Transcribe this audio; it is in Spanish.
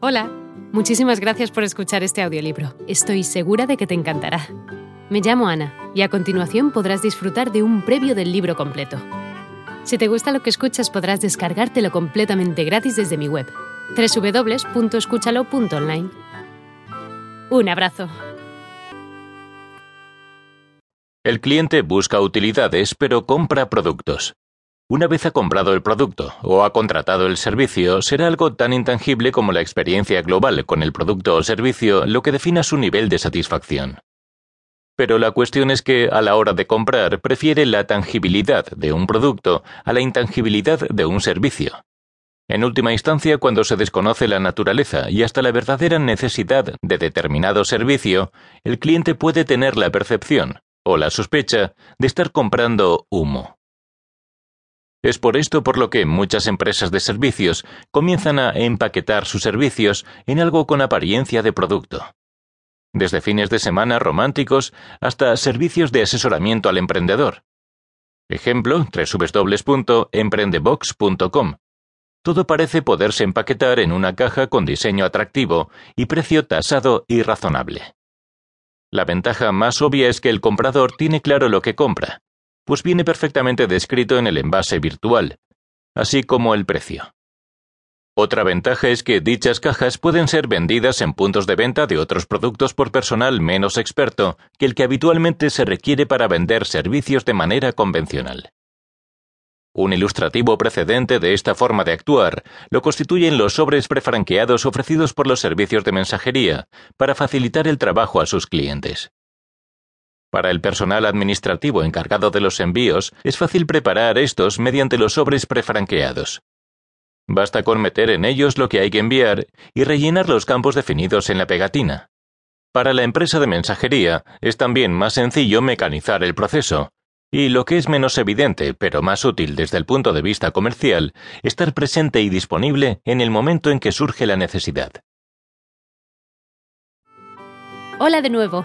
Hola, muchísimas gracias por escuchar este audiolibro. Estoy segura de que te encantará. Me llamo Ana y a continuación podrás disfrutar de un previo del libro completo. Si te gusta lo que escuchas podrás descargártelo completamente gratis desde mi web, www.escúchalo.online. Un abrazo. El cliente busca utilidades pero compra productos. Una vez ha comprado el producto o ha contratado el servicio, será algo tan intangible como la experiencia global con el producto o servicio lo que defina su nivel de satisfacción. Pero la cuestión es que a la hora de comprar prefiere la tangibilidad de un producto a la intangibilidad de un servicio. En última instancia, cuando se desconoce la naturaleza y hasta la verdadera necesidad de determinado servicio, el cliente puede tener la percepción, o la sospecha, de estar comprando humo. Es por esto por lo que muchas empresas de servicios comienzan a empaquetar sus servicios en algo con apariencia de producto. Desde fines de semana románticos hasta servicios de asesoramiento al emprendedor. Ejemplo, www.emprendebox.com. Todo parece poderse empaquetar en una caja con diseño atractivo y precio tasado y razonable. La ventaja más obvia es que el comprador tiene claro lo que compra, pues viene perfectamente descrito en el envase virtual, así como el precio. Otra ventaja es que dichas cajas pueden ser vendidas en puntos de venta de otros productos por personal menos experto que el que habitualmente se requiere para vender servicios de manera convencional. Un ilustrativo precedente de esta forma de actuar lo constituyen los sobres prefranqueados ofrecidos por los servicios de mensajería para facilitar el trabajo a sus clientes. Para el personal administrativo encargado de los envíos, es fácil preparar estos mediante los sobres prefranqueados. Basta con meter en ellos lo que hay que enviar y rellenar los campos definidos en la pegatina. Para la empresa de mensajería es también más sencillo mecanizar el proceso, y lo que es menos evidente, pero más útil desde el punto de vista comercial, estar presente y disponible en el momento en que surge la necesidad. Hola de nuevo.